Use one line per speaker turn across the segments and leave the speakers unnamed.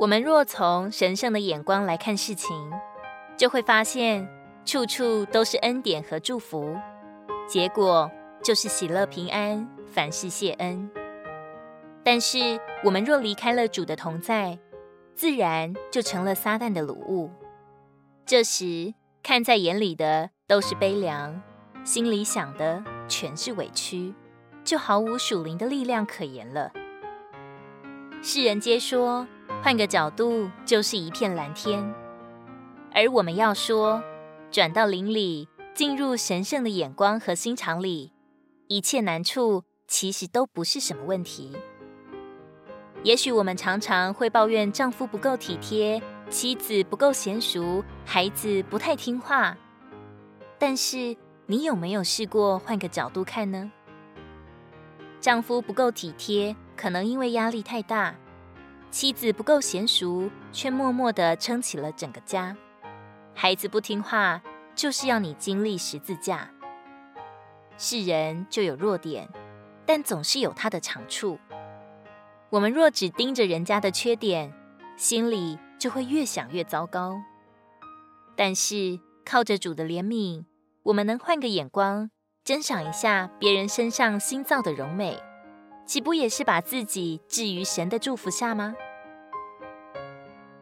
我们若从神圣的眼光来看事情，就会发现处处都是恩典和祝福，结果就是喜乐平安，凡事谢恩。但是我们若离开了主的同在，自然就成了撒旦的掳物。这时看在眼里的都是悲凉，心里想的全是委屈，就毫无属灵的力量可言了。世人皆说，换个角度就是一片蓝天，而我们要说，转到灵里，进入神圣的眼光和心肠里，一切难处其实都不是什么问题。也许我们常常会抱怨丈夫不够体贴，妻子不够娴熟，孩子不太听话，但是你有没有试过换个角度看呢？丈夫不够体贴，可能因为压力太大；妻子不够娴熟，却默默地撑起了整个家；孩子不听话，就是要你经历十字架。是人就有弱点，但总是有他的长处。我们若只盯着人家的缺点，心里就会越想越糟糕。但是靠着主的怜悯，我们能换个眼光。珍赏一下别人身上新造的柔美，岂不也是把自己置于神的祝福下吗？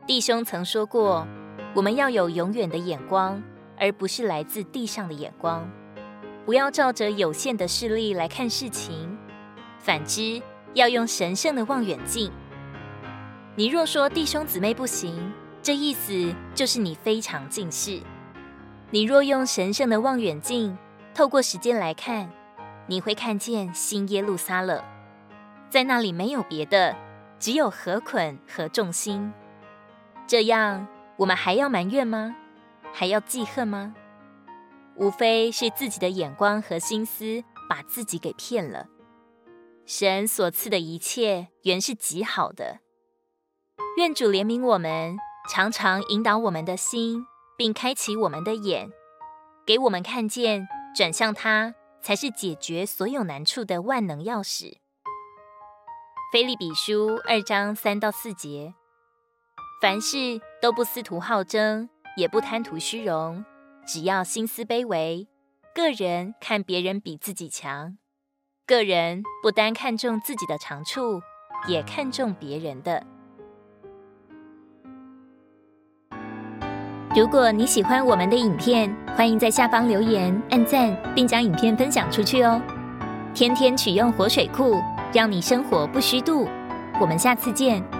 弟兄曾说过，我们要有永远的眼光，而不是来自地上的眼光。不要照着有限的视力来看事情，反之，要用神圣的望远镜。你若说弟兄姊妹不行，这意思就是你非常近视。你若用神圣的望远镜，透过时间来看，你会看见新耶路撒冷，在那里没有别的，只有和捆和众星。这样，我们还要埋怨吗？还要记恨吗？无非是自己的眼光和心思把自己给骗了。神所赐的一切原是极好的。愿主怜悯我们，常常引导我们的心，并开启我们的眼，给我们看见。转向他，才是解决所有难处的万能钥匙。菲利比书二章三到四节：凡事都不思图好争，也不贪图虚荣，只要心思卑微。个人看别人比自己强，个人不单看重自己的长处，也看重别人的。如果你喜欢我们的影片，欢迎在下方留言、按赞，并将影片分享出去哦。天天取用活水库，让你生活不虚度。我们下次见。